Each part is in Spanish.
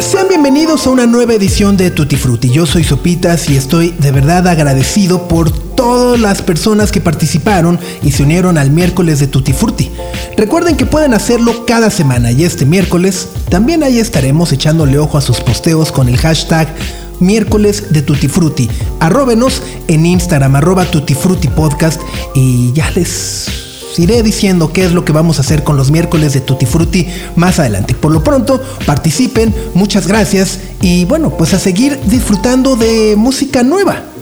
Sean bienvenidos a una nueva edición de Tutti Frutti. Yo soy Sopitas y estoy de verdad agradecido por todas las personas que participaron y se unieron al miércoles de Tutti Frutti. Recuerden que pueden hacerlo cada semana y este miércoles también ahí estaremos echándole ojo a sus posteos con el hashtag miércoles de Tutti Frutti. Arróbenos en Instagram, arroba Tutti y ya les iré diciendo qué es lo que vamos a hacer con los miércoles de Tutti Frutti más adelante. Por lo pronto, participen, muchas gracias y bueno, pues a seguir disfrutando de música nueva.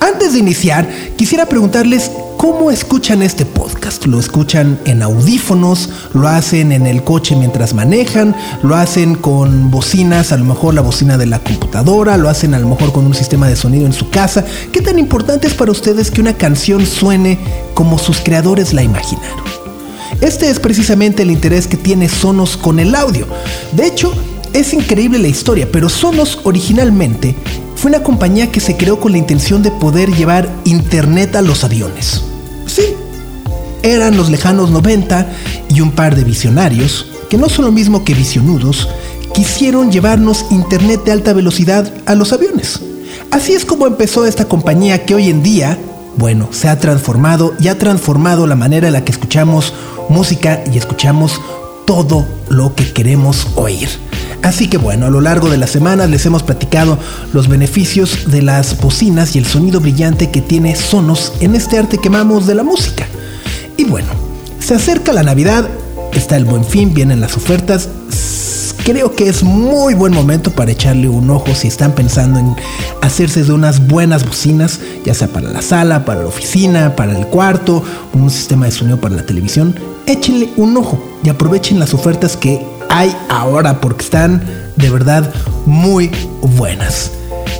Antes de iniciar, quisiera preguntarles cómo escuchan este podcast. ¿Lo escuchan en audífonos? ¿Lo hacen en el coche mientras manejan? ¿Lo hacen con bocinas, a lo mejor la bocina de la computadora? ¿Lo hacen a lo mejor con un sistema de sonido en su casa? ¿Qué tan importante es para ustedes que una canción suene como sus creadores la imaginaron? Este es precisamente el interés que tiene Sonos con el audio. De hecho, es increíble la historia, pero Sonos originalmente fue una compañía que se creó con la intención de poder llevar internet a los aviones. Sí, eran los lejanos 90 y un par de visionarios, que no son lo mismo que visionudos, quisieron llevarnos internet de alta velocidad a los aviones. Así es como empezó esta compañía que hoy en día, bueno, se ha transformado y ha transformado la manera en la que escuchamos música y escuchamos todo lo que queremos oír. Así que bueno, a lo largo de las semanas les hemos platicado los beneficios de las bocinas y el sonido brillante que tiene Sonos en este arte que amamos de la música. Y bueno, se acerca la Navidad, está el buen fin, vienen las ofertas. Creo que es muy buen momento para echarle un ojo si están pensando en hacerse de unas buenas bocinas, ya sea para la sala, para la oficina, para el cuarto, un sistema de sonido para la televisión. Échenle un ojo y aprovechen las ofertas que hay ahora porque están de verdad muy buenas.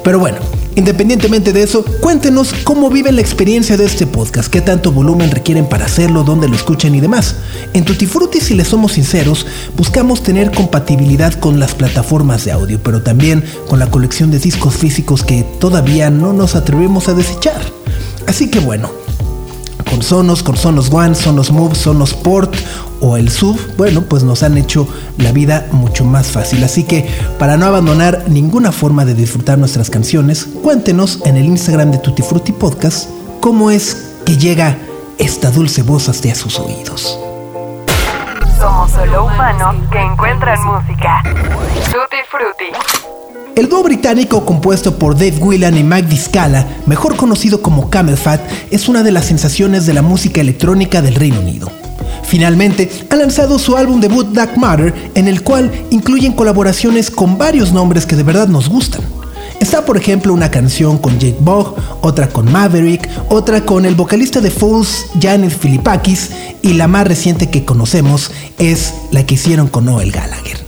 Pero bueno, independientemente de eso, cuéntenos cómo viven la experiencia de este podcast, qué tanto volumen requieren para hacerlo, dónde lo escuchan y demás. En Tutti Frutti, si les somos sinceros, buscamos tener compatibilidad con las plataformas de audio, pero también con la colección de discos físicos que todavía no nos atrevemos a desechar. Así que bueno, con Sonos, con Sonos One, Sonos Move, Sonos Port o el Sub, bueno, pues nos han hecho la vida mucho más fácil. Así que para no abandonar ninguna forma de disfrutar nuestras canciones, cuéntenos en el Instagram de Tutti Frutti Podcast cómo es que llega esta dulce voz hasta sus oídos. Somos solo humanos que encuentran música. Tutti Frutti. El dúo británico compuesto por Dave Whelan y Mike Discala, mejor conocido como Camel Fat, es una de las sensaciones de la música electrónica del Reino Unido. Finalmente, ha lanzado su álbum debut Dark Matter, en el cual incluyen colaboraciones con varios nombres que de verdad nos gustan. Está por ejemplo una canción con Jake Bogg, otra con Maverick, otra con el vocalista de Fools, Janet Filipakis, y la más reciente que conocemos es la que hicieron con Noel Gallagher.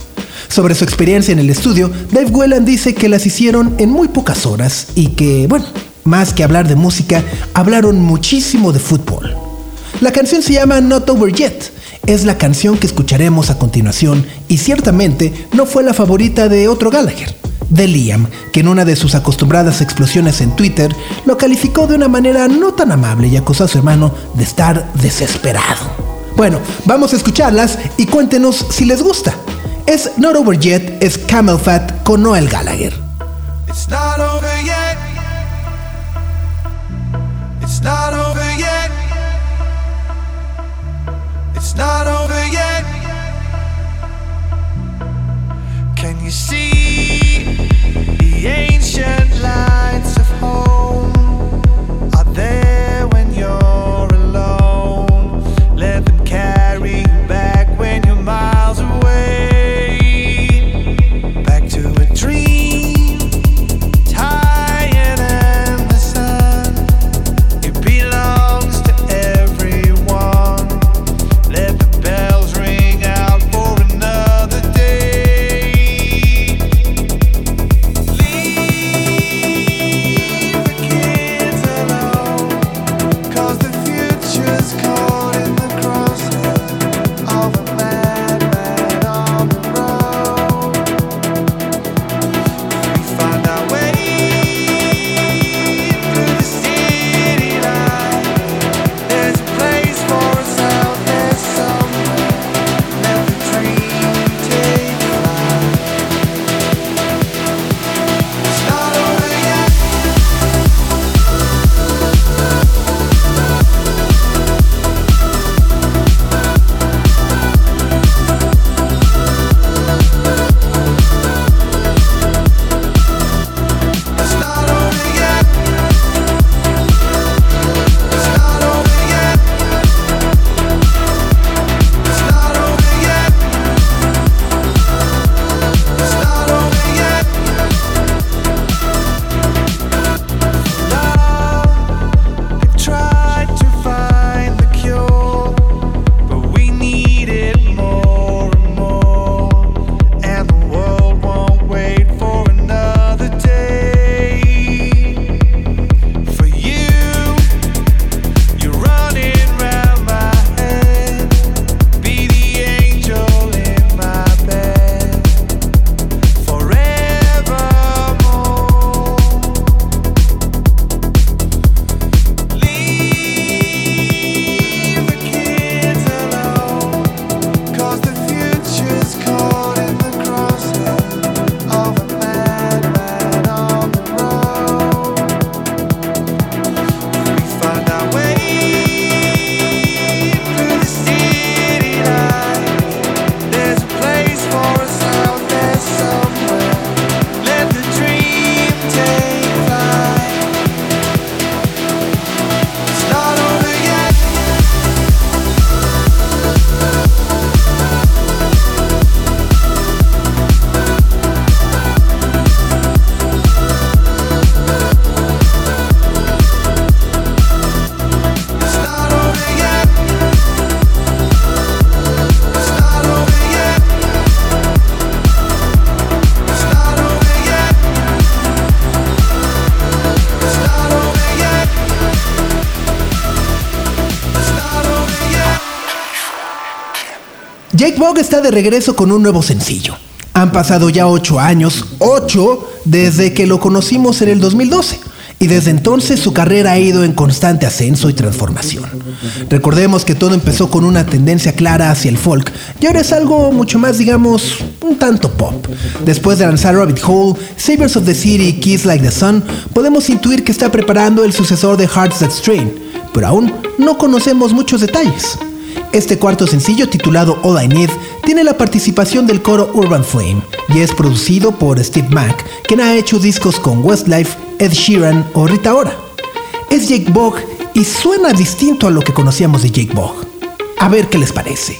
Sobre su experiencia en el estudio, Dave Whelan dice que las hicieron en muy pocas horas y que, bueno, más que hablar de música, hablaron muchísimo de fútbol. La canción se llama Not Over Yet. Es la canción que escucharemos a continuación y ciertamente no fue la favorita de otro Gallagher, de Liam, que en una de sus acostumbradas explosiones en Twitter lo calificó de una manera no tan amable y acusó a su hermano de estar desesperado. Bueno, vamos a escucharlas y cuéntenos si les gusta. Es Not Over Yet, es Camel Fat con Noel Gallagher. It's not over yet. It's not over yet. It's not over yet. Can you see the ancient lights está de regreso con un nuevo sencillo. Han pasado ya 8 años, 8 desde que lo conocimos en el 2012 y desde entonces su carrera ha ido en constante ascenso y transformación. Recordemos que todo empezó con una tendencia clara hacia el folk y ahora es algo mucho más, digamos, un tanto pop. Después de lanzar Rabbit Hole, Saviors of the City y Kiss Like the Sun, podemos intuir que está preparando el sucesor de Hearts That Strain, pero aún no conocemos muchos detalles. Este cuarto sencillo, titulado All I Need, tiene la participación del coro Urban Flame y es producido por Steve Mack, quien ha hecho discos con Westlife, Ed Sheeran o Rita Ora. Es Jake Bogg y suena distinto a lo que conocíamos de Jake Bogg. A ver qué les parece.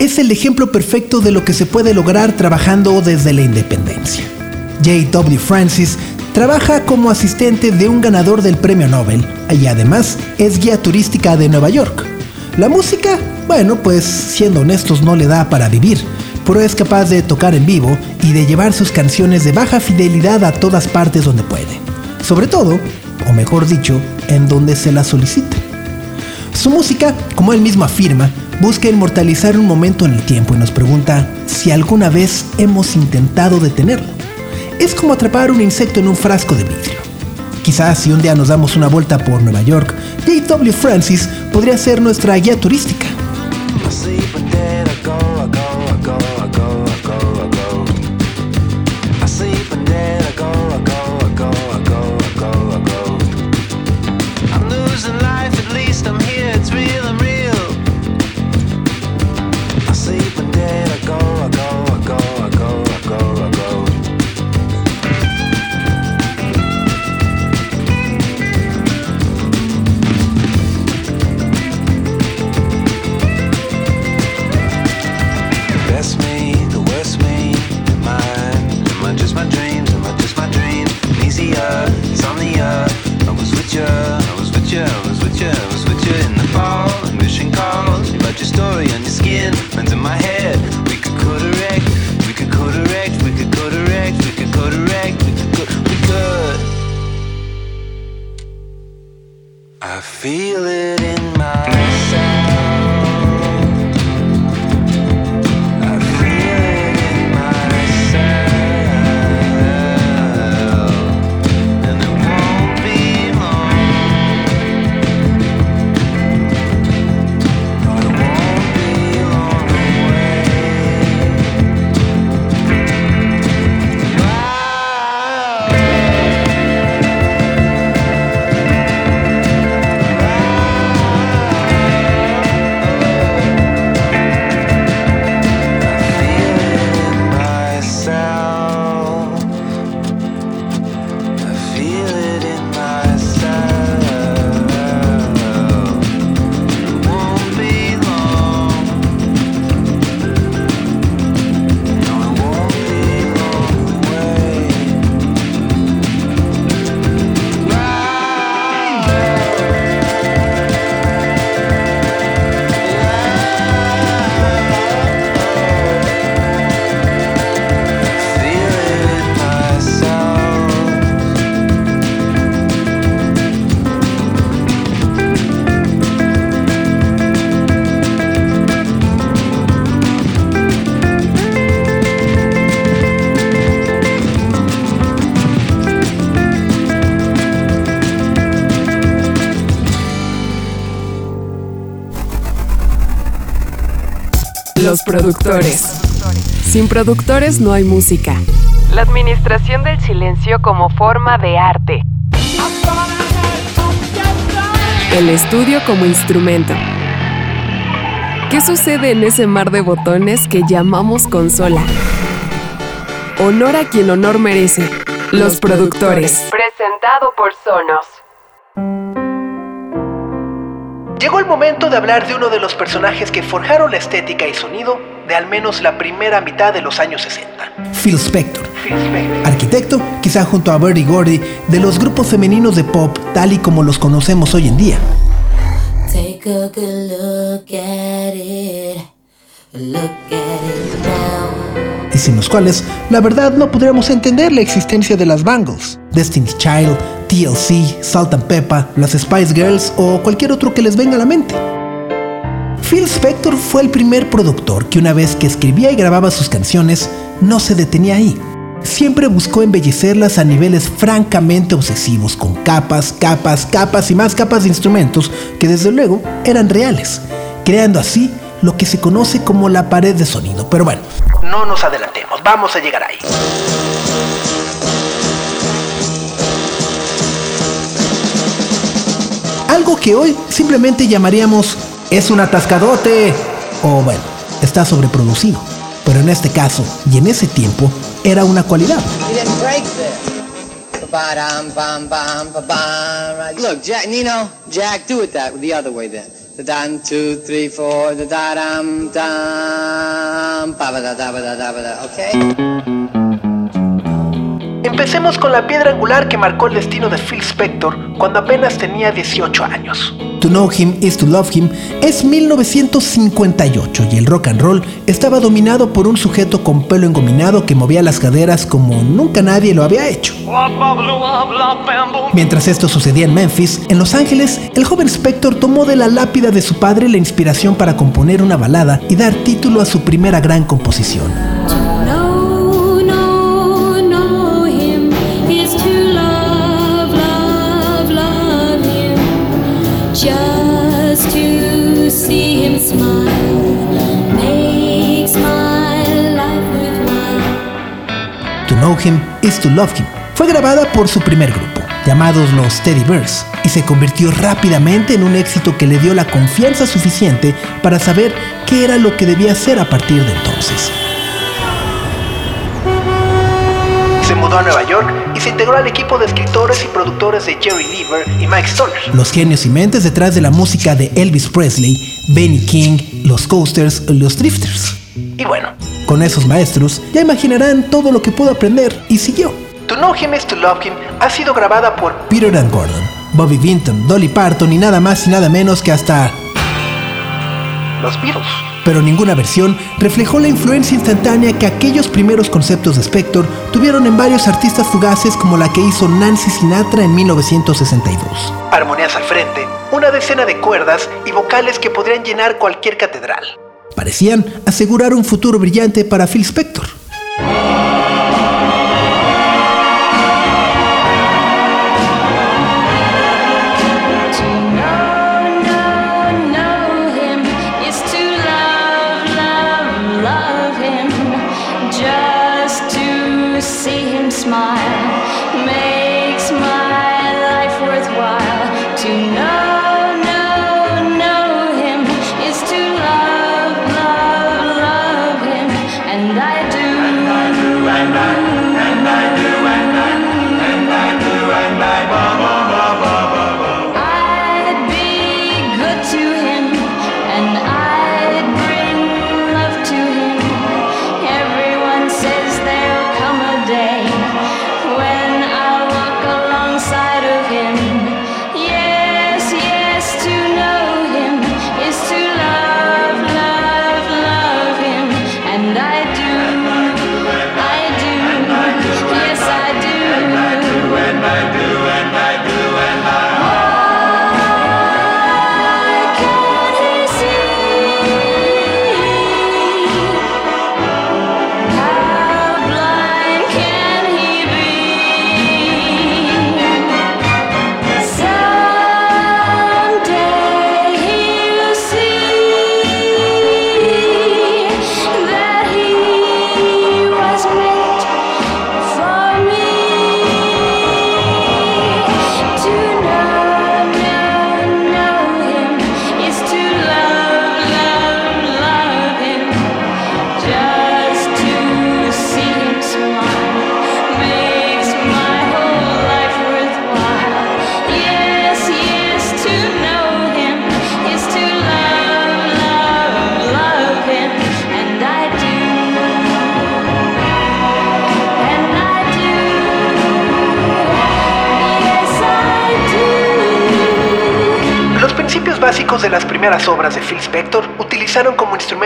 Es el ejemplo perfecto de lo que se puede lograr trabajando desde la independencia. J.W. Francis trabaja como asistente de un ganador del premio Nobel y además es guía turística de Nueva York. La música, bueno, pues siendo honestos no le da para vivir, pero es capaz de tocar en vivo y de llevar sus canciones de baja fidelidad a todas partes donde puede. Sobre todo, o mejor dicho, en donde se la solicita. Su música, como él mismo afirma, busca inmortalizar un momento en el tiempo y nos pregunta si alguna vez hemos intentado detenerlo. Es como atrapar un insecto en un frasco de vidrio. Quizás si un día nos damos una vuelta por Nueva York, J.W. Francis podría ser nuestra guía turística. in my head. Los productores. Sin productores no hay música. La administración del silencio como forma de arte. El estudio como instrumento. ¿Qué sucede en ese mar de botones que llamamos consola? Honor a quien honor merece. Los, productores. Presentado por Sonos. Llegó el momento de hablar de uno de los personajes que forjaron la estética y sonido de al menos la primera mitad de los años 60. Phil Spector. Arquitecto, quizá junto a Bertie Gordy, de los grupos femeninos de pop tal y como los conocemos hoy en día. Take a good look at it. Look at it now. Sin los cuales, la verdad, no podríamos entender la existencia de las Bangles, Destiny's Child, TLC, Salt and Pepper, las Spice Girls o cualquier otro que les venga a la mente. Phil Spector fue el primer productor que una vez que escribía y grababa sus canciones, no se detenía ahí. Siempre buscó embellecerlas a niveles francamente obsesivos, con capas, capas, capas y más capas de instrumentos que desde luego eran reales, creando así lo que se conoce como la pared de sonido. Pero bueno, no nos adelantemos, vamos a llegar ahí. Algo que hoy simplemente llamaríamos es un atascadote o bueno, está sobreproducido. Pero en este caso y en ese tiempo era una cualidad. Look, Jack, Nino, Jack, do it that the other way then. The dun, two, three, four, the da dum dum, ba ba da da ba da da ba da. Okay. Empecemos con la piedra angular que marcó el destino de Phil Spector cuando apenas tenía 18 años. To Know Him is to Love Him es 1958 y el rock and roll estaba dominado por un sujeto con pelo engominado que movía las caderas como nunca nadie lo había hecho. Mientras esto sucedía en Memphis, en Los Ángeles, el joven Spector tomó de la lápida de su padre la inspiración para componer una balada y dar título a su primera gran composición. Know Him is to Love Him. Fue grabada por su primer grupo, llamados los Teddy Bears, y se convirtió rápidamente en un éxito que le dio la confianza suficiente para saber qué era lo que debía hacer a partir de entonces. Se mudó a Nueva York y se integró al equipo de escritores y productores de Jerry Lever y Mike Stoller, los genios y mentes detrás de la música de Elvis Presley, Benny King, los Coasters, los Drifters. Y bueno, con esos maestros ya imaginarán todo lo que pudo aprender y siguió. To Know Him is to Love Him ha sido grabada por Peter and Gordon, Bobby Vinton, Dolly Parton y nada más y nada menos que hasta Los Beatles. pero ninguna versión reflejó la influencia instantánea que aquellos primeros conceptos de Spector tuvieron en varios artistas fugaces como la que hizo Nancy Sinatra en 1962. Armonías al frente, una decena de cuerdas y vocales que podrían llenar cualquier catedral. Parecían asegurar un futuro brillante para Phil Spector.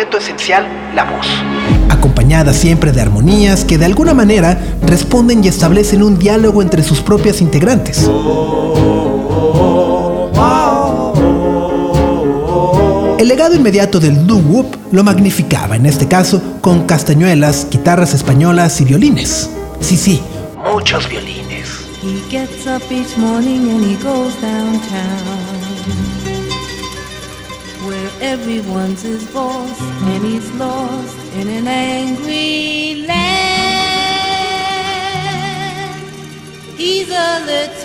Instrumento esencial la voz, acompañada siempre de armonías que de alguna manera responden y establecen un diálogo entre sus propias integrantes. El legado inmediato del doo-wop lo magnificaba, en este caso, con castañuelas, guitarras españolas y violines. Sí, sí, muchos violines. He gets up each morning and he goes downtown where everyone's his boss and he's lost in an angry land. He's a little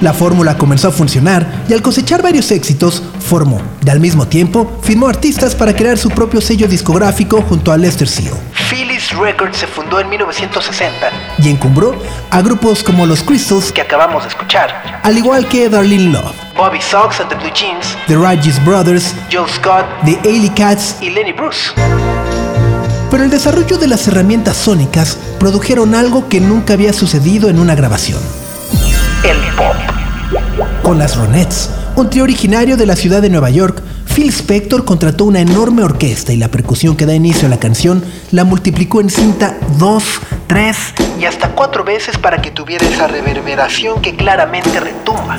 La fórmula comenzó a funcionar y al cosechar varios éxitos, formó, y al mismo tiempo, firmó artistas para crear su propio sello discográfico junto a Lester Seal. Phyllis Records se fundó en 1960 y encumbró a grupos como los Crystals, que acabamos de escuchar, al igual que Darlene Love, Bobby Sox and the Blue Jeans, The Righteous Brothers, Joe Scott, The Ailey Cats y Lenny Bruce. Pero el desarrollo de las herramientas sónicas produjeron algo que nunca había sucedido en una grabación. Con las Ronettes, un trío originario de la ciudad de Nueva York, Phil Spector contrató una enorme orquesta y la percusión que da inicio a la canción la multiplicó en cinta dos, tres y hasta cuatro veces para que tuviera esa reverberación que claramente retumba.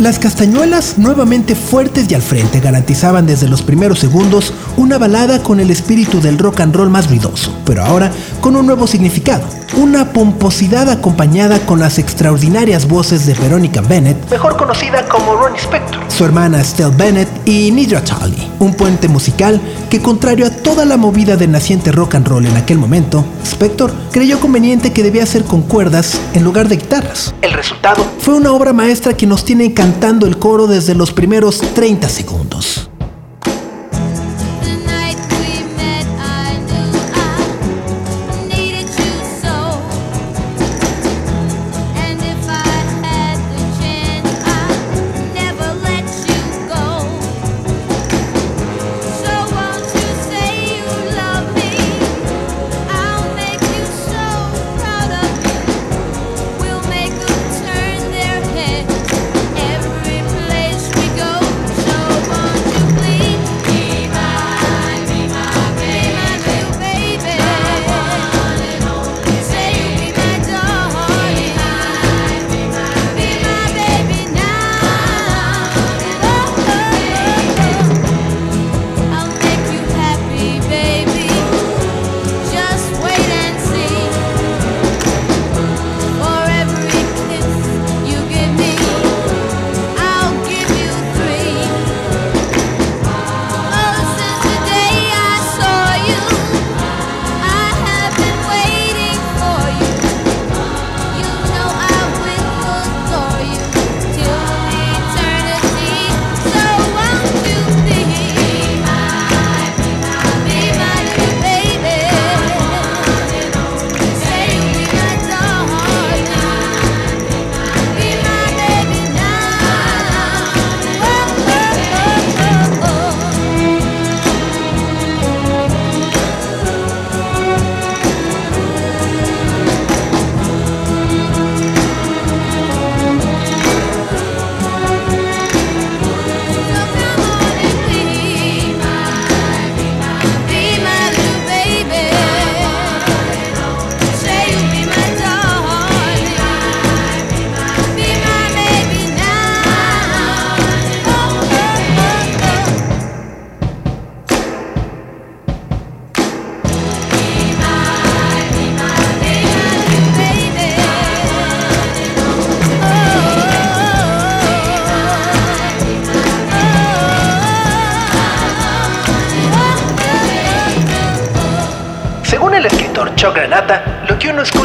Las castañuelas, nuevamente fuertes y al frente, garantizaban desde los primeros segundos una balada con el espíritu del rock and roll más ruidoso, pero ahora con un nuevo significado. Una pomposidad acompañada con las extraordinarias voces de Veronica Bennett, mejor conocida como Ronnie Spector, su hermana Estelle Bennett y Nidra Talley. Un puente musical que, contrario a toda la movida del naciente rock and roll en aquel momento, Spector creyó conveniente que debía ser con cuerdas en lugar de guitarras. El resultado fue una obra maestra que nos tiene cantando el coro desde los primeros 30 segundos.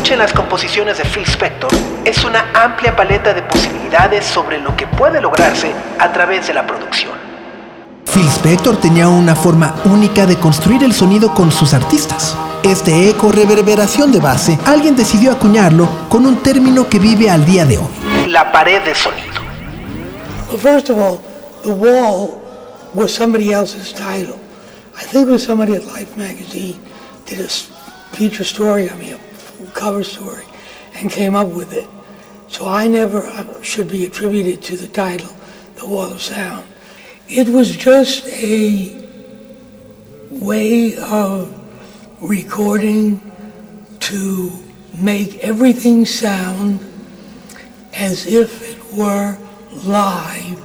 Lo que uno escucha en las composiciones de Phil Spector es una amplia paleta de posibilidades sobre lo que puede lograrse a través de la producción. Phil Spector tenía una forma única de construir el sonido con sus artistas. Este eco reverberación de base, alguien decidió acuñarlo con un término que vive al día de hoy. La pared de sonido. Well, first of all, The Wall was somebody else's title. I think it was somebody at Life magazine did a feature story on me, cover story, and came up with it. So I never should be attributed to the title, The Wall of Sound. It was just a way of recording to make everything sound as if it were live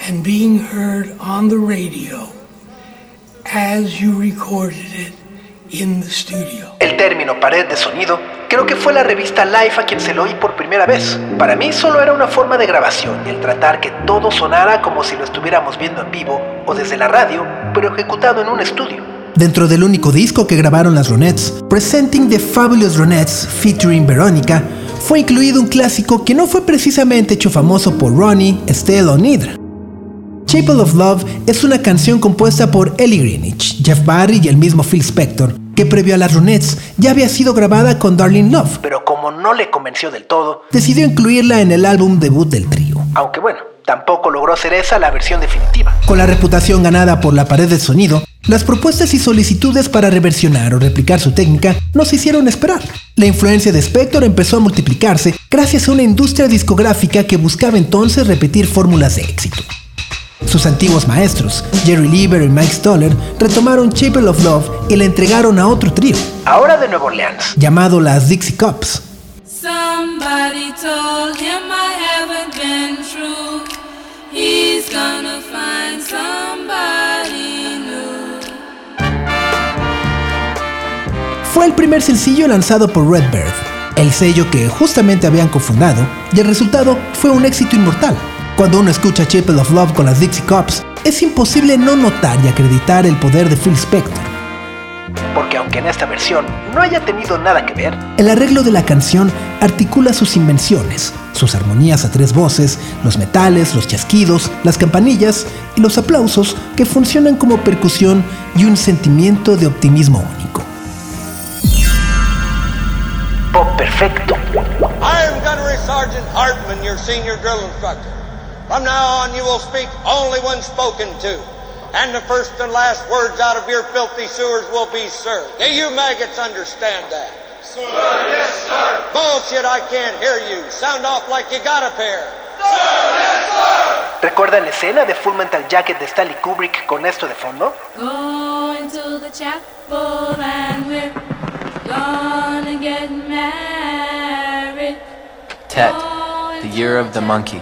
and being heard on the radio as you recorded it in the studio. El término pared de sonido creo que fue la revista Life a quien se lo oí por primera vez. Para mí solo era una forma de grabación y el tratar que todo sonara como si lo estuviéramos viendo en vivo o desde la radio, pero ejecutado en un estudio. Dentro del único disco que grabaron las Ronettes, Presenting the Fabulous Ronettes featuring Veronica, fue incluido un clásico que no fue precisamente hecho famoso por Ronnie, Estelle o Nidra. Chapel of Love es una canción compuesta por Ellie Greenwich, Jeff Barry y el mismo Phil Spector, que previo a las Ronettes ya había sido grabada con Darlene Love, pero como no le convenció del todo, decidió incluirla en el álbum debut del trío. Aunque bueno, tampoco logró ser esa la versión definitiva. Con la reputación ganada por la pared de sonido, las propuestas y solicitudes para reversionar o replicar su técnica no se hicieron esperar. La influencia de Spector empezó a multiplicarse gracias a una industria discográfica que buscaba entonces repetir fórmulas de éxito. Sus antiguos maestros, Jerry Lieber y Mike Stoller, retomaron Chapel of Love y la entregaron a otro trío, ahora de Nueva Orleans, llamado las Dixie Cups. Fue el primer sencillo lanzado por Redbird, el sello que justamente habían cofundado, y el resultado fue un éxito inmortal. Cuando uno escucha Chapel of Love con las Dixie Cops, es imposible no notar y acreditar el poder de Phil Spector. Porque aunque en esta versión no haya tenido nada que ver, el arreglo de la canción articula sus invenciones, sus armonías a tres voces, los metales, los chasquidos, las campanillas y los aplausos que funcionan como percusión y un sentimiento de optimismo único. Pop perfecto. I am Gunnery Sergeant Hartman, your senior drill instructor. From now on, you will speak only when spoken to. And the first and last words out of your filthy sewers will be, sir. Do you maggots understand that? Sir, yes, sir. Bullshit, I can't hear you. Sound off like you got a pair. Sir, yes, sir. ¿Recuerda la escena de Full Metal Jacket de Stanley Kubrick con esto de fondo? Going to the chapel and we're gonna get married. Tet, the year of the monkey.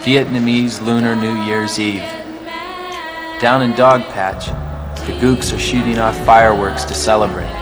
Vietnamese Lunar New Year's Eve. Down in Dog Patch, the gooks are shooting off fireworks to celebrate.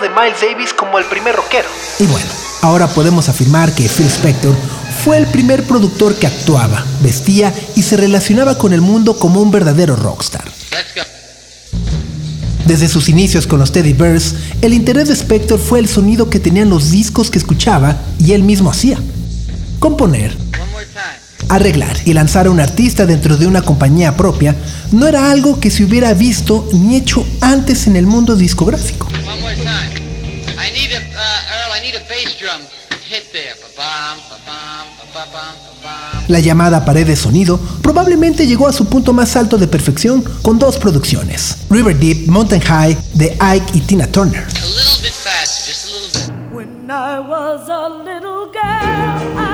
De Miles Davis como el primer rockero. Y bueno, ahora podemos afirmar que Phil Spector fue el primer productor que actuaba, vestía y se relacionaba con el mundo como un verdadero rockstar. Desde sus inicios con los Teddy Bears, el interés de Spector fue el sonido que tenían los discos que escuchaba y él mismo hacía. Componer, arreglar y lanzar a un artista dentro de una compañía propia no era algo que se hubiera visto ni hecho antes en el mundo discográfico. One more time. I need a, uh, Earl, I need a bass drum hit there. La llamada pared de sonido probablemente llegó a su punto más alto de perfección con dos producciones, River Deep, Mountain High, de Ike y Tina Turner. A little bit faster, just a little bit. When I was a little girl, I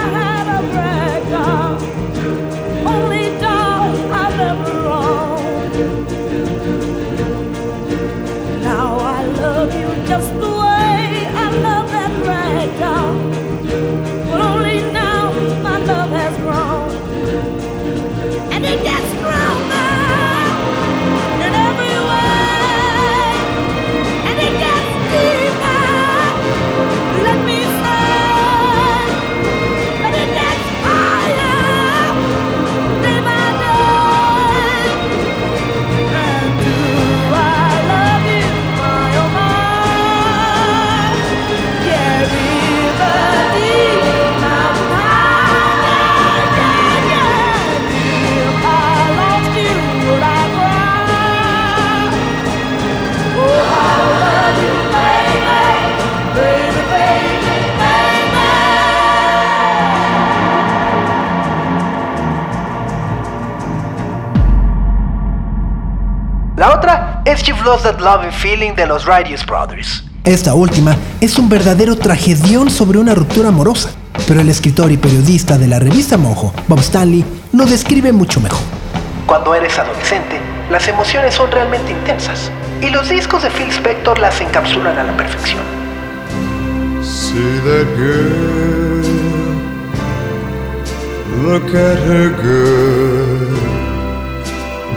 Lost That Loving Feeling de los Righteous Brothers. Esta última es un verdadero tragedión sobre una ruptura amorosa, pero el escritor y periodista de la revista Mojo, Bob Stanley, lo describe mucho mejor. Cuando eres adolescente, las emociones son realmente intensas, y los discos de Phil Spector las encapsulan a la perfección. See that girl. Look at her good.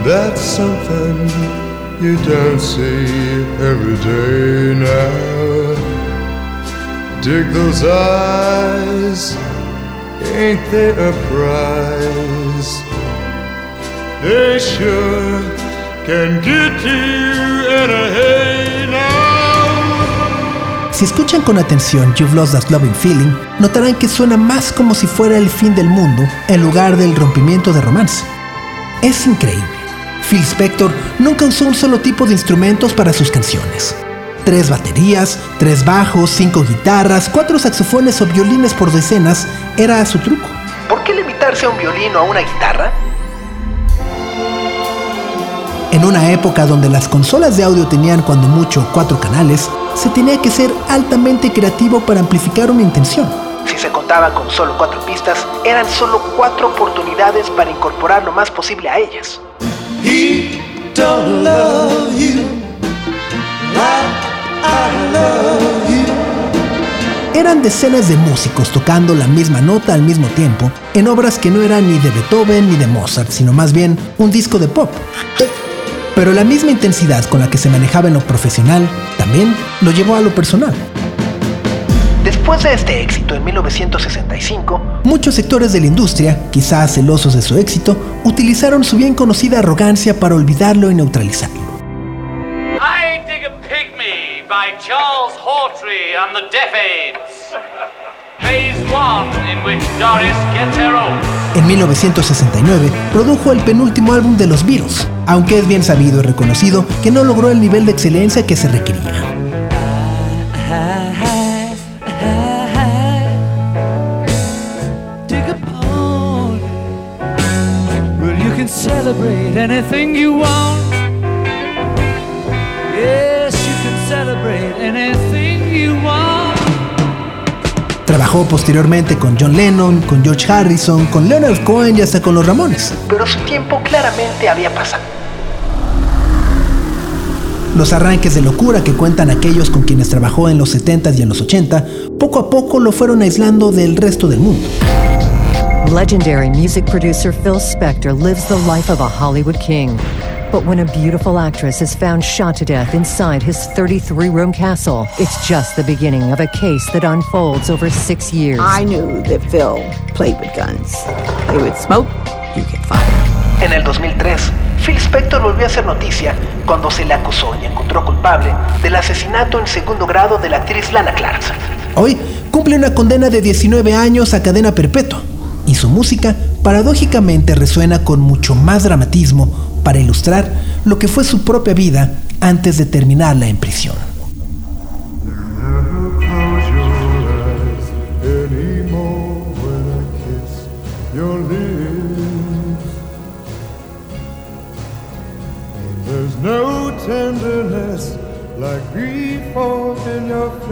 That's something you don't see every day now. Dig those eyes. Ain't they a prize? They sure can get you in a hay now. Si escuchan con atención You've Lost That Loving Feeling, notarán que suena más como si fuera el fin del mundo en lugar del rompimiento de romance. Es increíble. Phil Spector nunca usó un solo tipo de instrumentos para sus canciones. Tres baterías, tres bajos, cinco guitarras, cuatro saxofones o violines por decenas era su truco. ¿Por qué limitarse a un violín o a una guitarra? En una época donde las consolas de audio tenían cuando mucho cuatro canales, se tenía que ser altamente creativo para amplificar una intención. Si se contaba con solo cuatro pistas, eran solo cuatro oportunidades para incorporar lo más posible a ellas. He don't love you I love you. Eran decenas de músicos tocando la misma nota al mismo tiempo en obras que no eran ni de Beethoven ni de Mozart, sino más bien un disco de pop. Pero la misma intensidad con la que se manejaba en lo profesional también lo llevó a lo personal. Después de este éxito en 1965, muchos sectores de la industria, quizás celosos de su éxito, utilizaron su bien conocida arrogancia para olvidarlo y neutralizarlo. I Dig a Pygmy by Charles Hawtrey and the Deaf Aids. Phase 1, in which Doris gets her own. En 1969 produjo el penúltimo álbum de los Beatles, aunque es bien sabido y reconocido que no logró el nivel de excelencia que se requería. Celebrate anything you want. Yes, you can celebrate anything you want. Trabajó posteriormente con John Lennon, con George Harrison, con Leonard Cohen y hasta con los Ramones. Pero su tiempo claramente había pasado. Los arranques de locura que cuentan aquellos con quienes trabajó en los 70s y en los 80, poco a poco lo fueron aislando del resto del mundo. Legendary music producer Phil Spector lives the life of a Hollywood king. But when a beautiful actress is found shot to death inside his 33 room castle, it's just the beginning of a case that unfolds over six years. I knew that Phil played with guns. They would smoke, you get fired. En el 2003, Phil Spector volvió a hacer noticia cuando se le acusó y encontró culpable del asesinato en segundo grado de la actriz Lana Clarkson. Hoy cumple una condena de 19 años a cadena perpetua y su música paradójicamente resuena con mucho más dramatismo para ilustrar lo que fue su propia vida antes de terminarla en prisión. Tenderness like in your.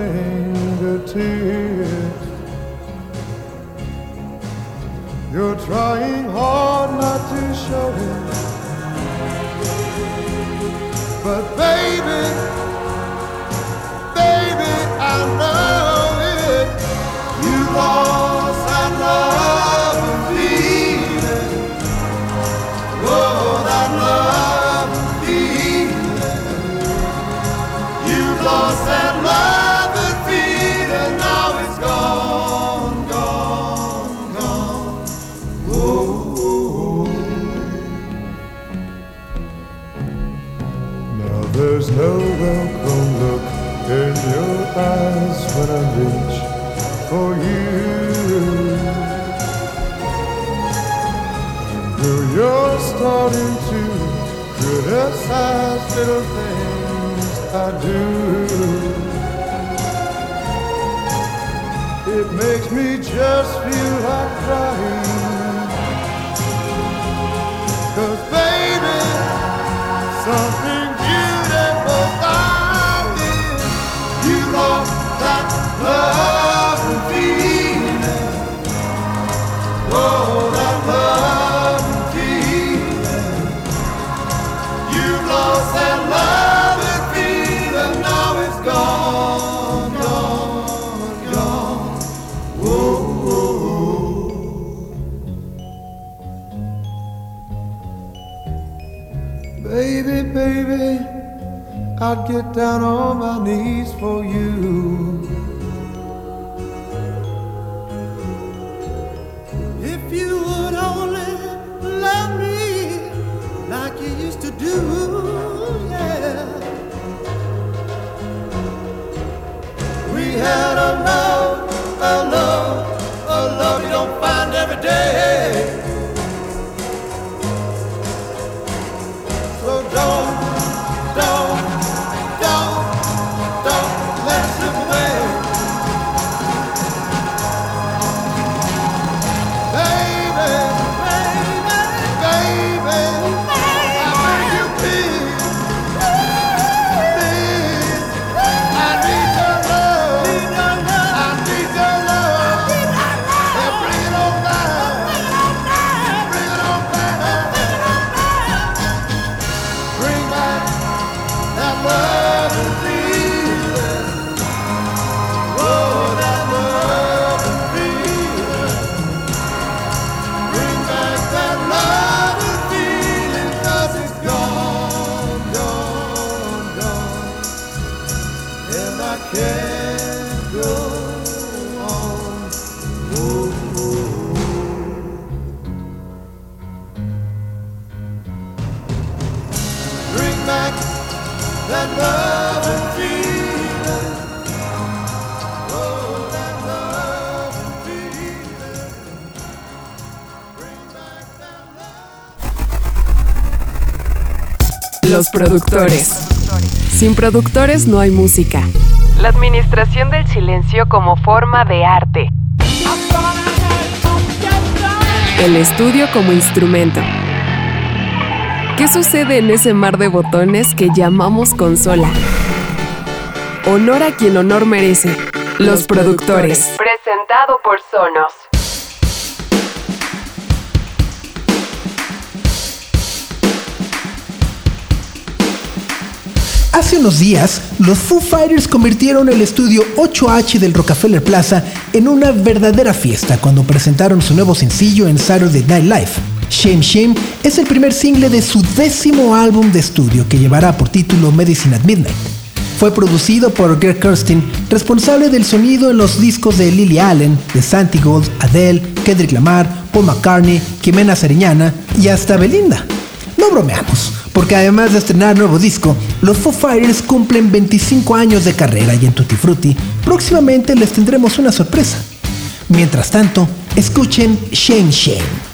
You're trying hard not to show it. But baby, baby, I know it. You lost that love and feeling. Oh, that love and feeling. You lost that love eyes when I reach for you. Girl, you're starting to criticize little things I do. It makes me just feel like crying. I'd get down on my knees for you. If you would only love me like you used to do, yeah. We had a love, a love, a love you don't find every day. Los productores. Sin productores no hay música. La administración del silencio como forma de arte. El estudio como instrumento. ¿Qué sucede en ese mar de botones que llamamos consola? Honor a quien honor merece. Los productores. Presentado por Sonos. Hace unos días, los Foo Fighters convirtieron el estudio 8H del Rockefeller Plaza en una verdadera fiesta cuando presentaron su nuevo sencillo en Saturday Night Live. Shame Shame es el primer single de su décimo álbum de estudio que llevará por título Medicine at Midnight. Fue producido por Greg Kurstin, responsable del sonido en los discos de Lily Allen, de Santi Gold, Adele, Kendrick Lamar, Paul McCartney, Jimena Sariñana y hasta Belinda. No bromeamos, porque además de estrenar nuevo disco, los Foo Fighters cumplen 25 años de carrera y en Tutti Frutti próximamente les tendremos una sorpresa. Mientras tanto, escuchen Shame Shame.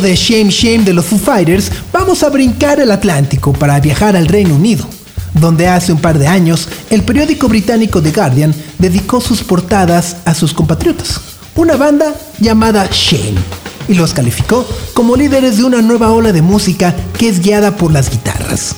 De Shame Shame de los Foo Fighters, vamos a brincar el Atlántico para viajar al Reino Unido, donde hace un par de años el periódico británico The Guardian dedicó sus portadas a sus compatriotas, una banda llamada Shame, y los calificó como líderes de una nueva ola de música que es guiada por las guitarras.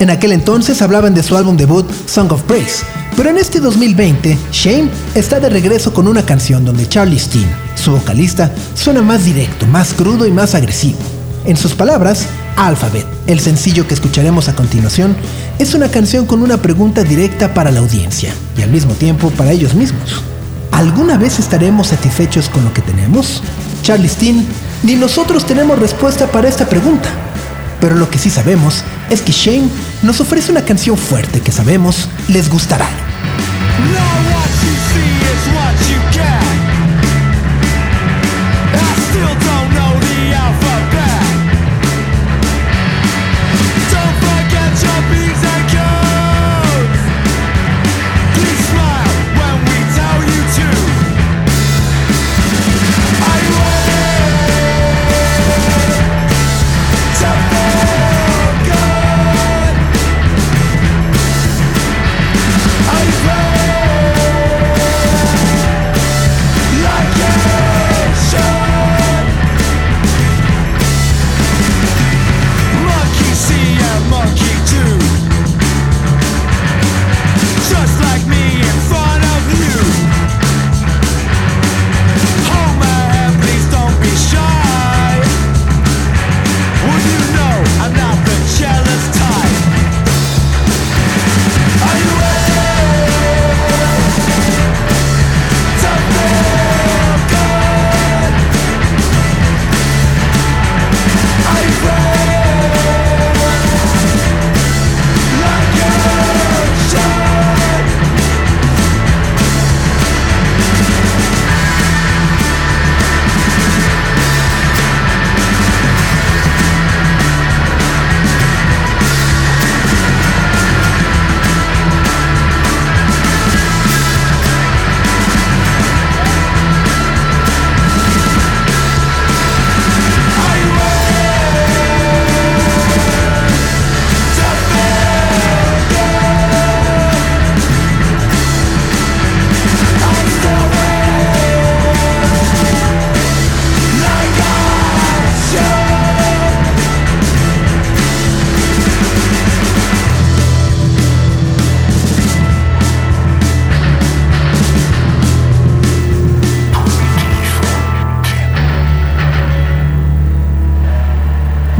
En aquel entonces hablaban de su álbum debut Song of Praise, pero en este 2020 Shane está de regreso con una canción donde Charlie Steen, su vocalista, suena más directo, más crudo y más agresivo. En sus palabras, Alphabet, el sencillo que escucharemos a continuación, es una canción con una pregunta directa para la audiencia y al mismo tiempo para ellos mismos. ¿Alguna vez estaremos satisfechos con lo que tenemos? Charlie Steen, ni nosotros tenemos respuesta para esta pregunta. Pero lo que sí sabemos es que Shane nos ofrece una canción fuerte que sabemos les gustará.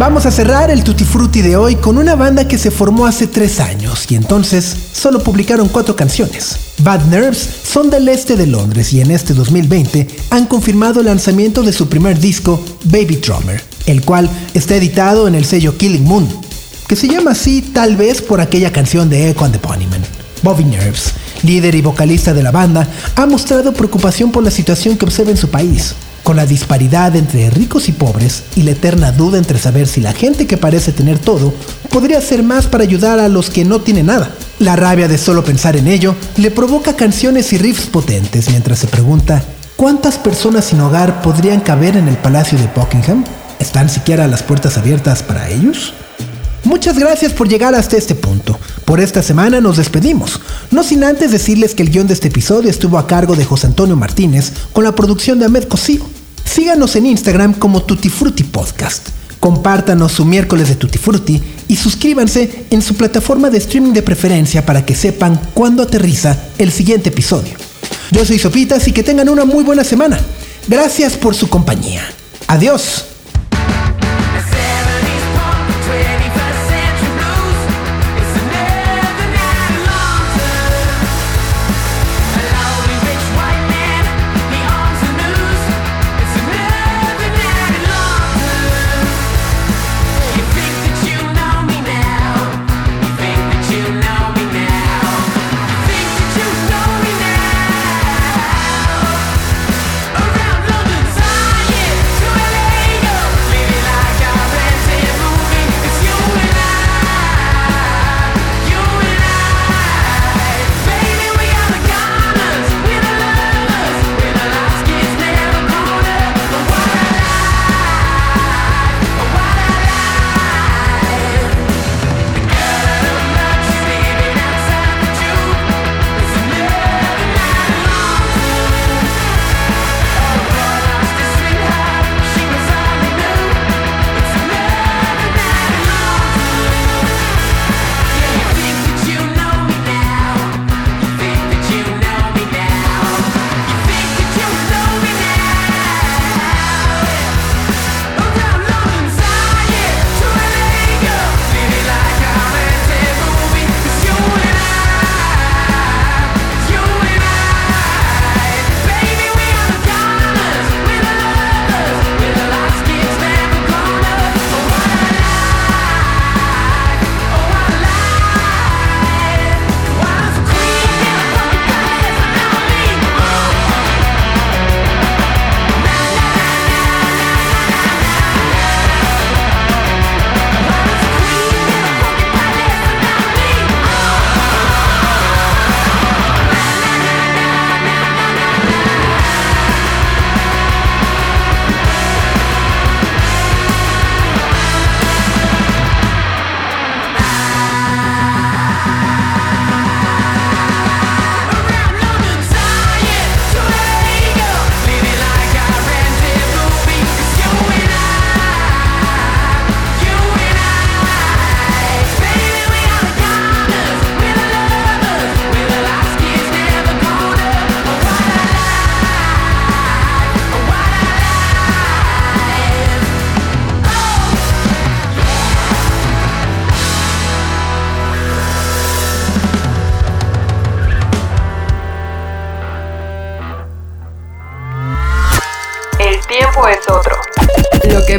Vamos a cerrar el Tutti Frutti de hoy con una banda que se formó hace tres años y entonces solo publicaron cuatro canciones. Bad Nerves son del este de Londres y en este 2020 han confirmado el lanzamiento de su primer disco, Baby Drummer, el cual está editado en el sello Killing Moon, que se llama así tal vez por aquella canción de Echo and the Bunnymen. Bobby Nerves, líder y vocalista de la banda, ha mostrado preocupación por la situación que observa en su país, con la disparidad entre ricos y pobres y la eterna duda entre saber si la gente que parece tener todo podría hacer más para ayudar a los que no tienen nada. La rabia de solo pensar en ello le provoca canciones y riffs potentes mientras se pregunta ¿cuántas personas sin hogar podrían caber en el Palacio de Buckingham? ¿Están siquiera las puertas abiertas para ellos? Muchas gracias por llegar hasta este punto. Por esta semana nos despedimos, no sin antes decirles que el guion de este episodio estuvo a cargo de José Antonio Martínez con la producción de Ahmed Cosío. Síganos en Instagram como Tutti Frutti Podcast. Compártanos su miércoles de Tutti Frutti y suscríbanse en su plataforma de streaming de preferencia para que sepan cuándo aterriza el siguiente episodio. Yo soy Sopitas y que tengan una muy buena semana. Gracias por su compañía. Adiós.